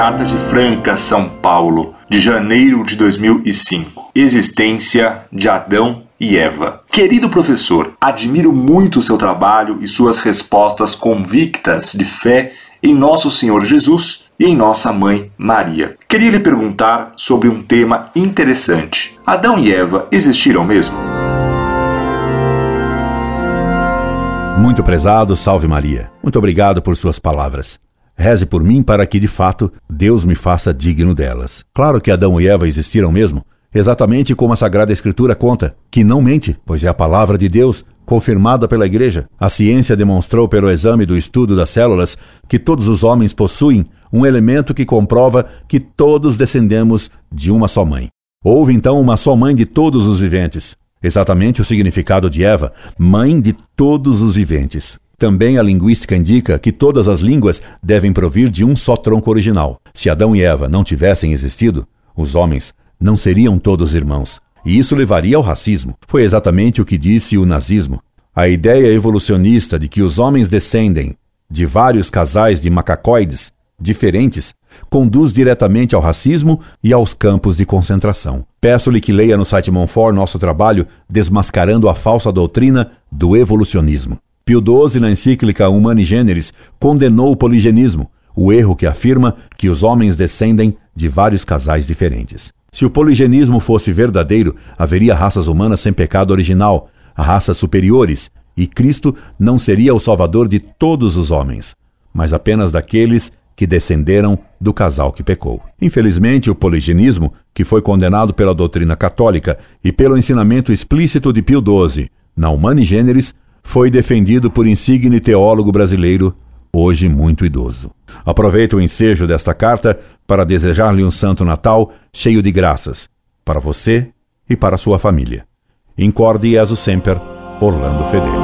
Carta de Franca, São Paulo, de janeiro de 2005. Existência de Adão e Eva. Querido professor, admiro muito o seu trabalho e suas respostas convictas de fé em nosso Senhor Jesus e em nossa mãe Maria. Queria lhe perguntar sobre um tema interessante. Adão e Eva existiram mesmo? Muito prezado, salve Maria. Muito obrigado por suas palavras. Reze por mim para que, de fato, Deus me faça digno delas. Claro que Adão e Eva existiram mesmo, exatamente como a Sagrada Escritura conta, que não mente, pois é a palavra de Deus, confirmada pela Igreja. A ciência demonstrou pelo exame do estudo das células que todos os homens possuem um elemento que comprova que todos descendemos de uma só mãe. Houve então uma só mãe de todos os viventes. Exatamente o significado de Eva, mãe de todos os viventes. Também a linguística indica que todas as línguas devem provir de um só tronco original. Se Adão e Eva não tivessem existido, os homens não seriam todos irmãos. E isso levaria ao racismo. Foi exatamente o que disse o nazismo. A ideia evolucionista de que os homens descendem de vários casais de macacoides diferentes conduz diretamente ao racismo e aos campos de concentração. Peço-lhe que leia no site Monfort nosso trabalho Desmascarando a Falsa Doutrina do Evolucionismo. Pio XII, na encíclica Humani Generis, condenou o poligenismo, o erro que afirma que os homens descendem de vários casais diferentes. Se o poligenismo fosse verdadeiro, haveria raças humanas sem pecado original, raças superiores, e Cristo não seria o salvador de todos os homens, mas apenas daqueles que descenderam do casal que pecou. Infelizmente, o poligenismo, que foi condenado pela doutrina católica e pelo ensinamento explícito de Pio XII na Humani Generis, foi defendido por insigne teólogo brasileiro, hoje muito idoso. Aproveito o ensejo desta carta para desejar-lhe um santo Natal cheio de graças, para você e para sua família. Incorde Jesus Semper, Orlando Fedeli.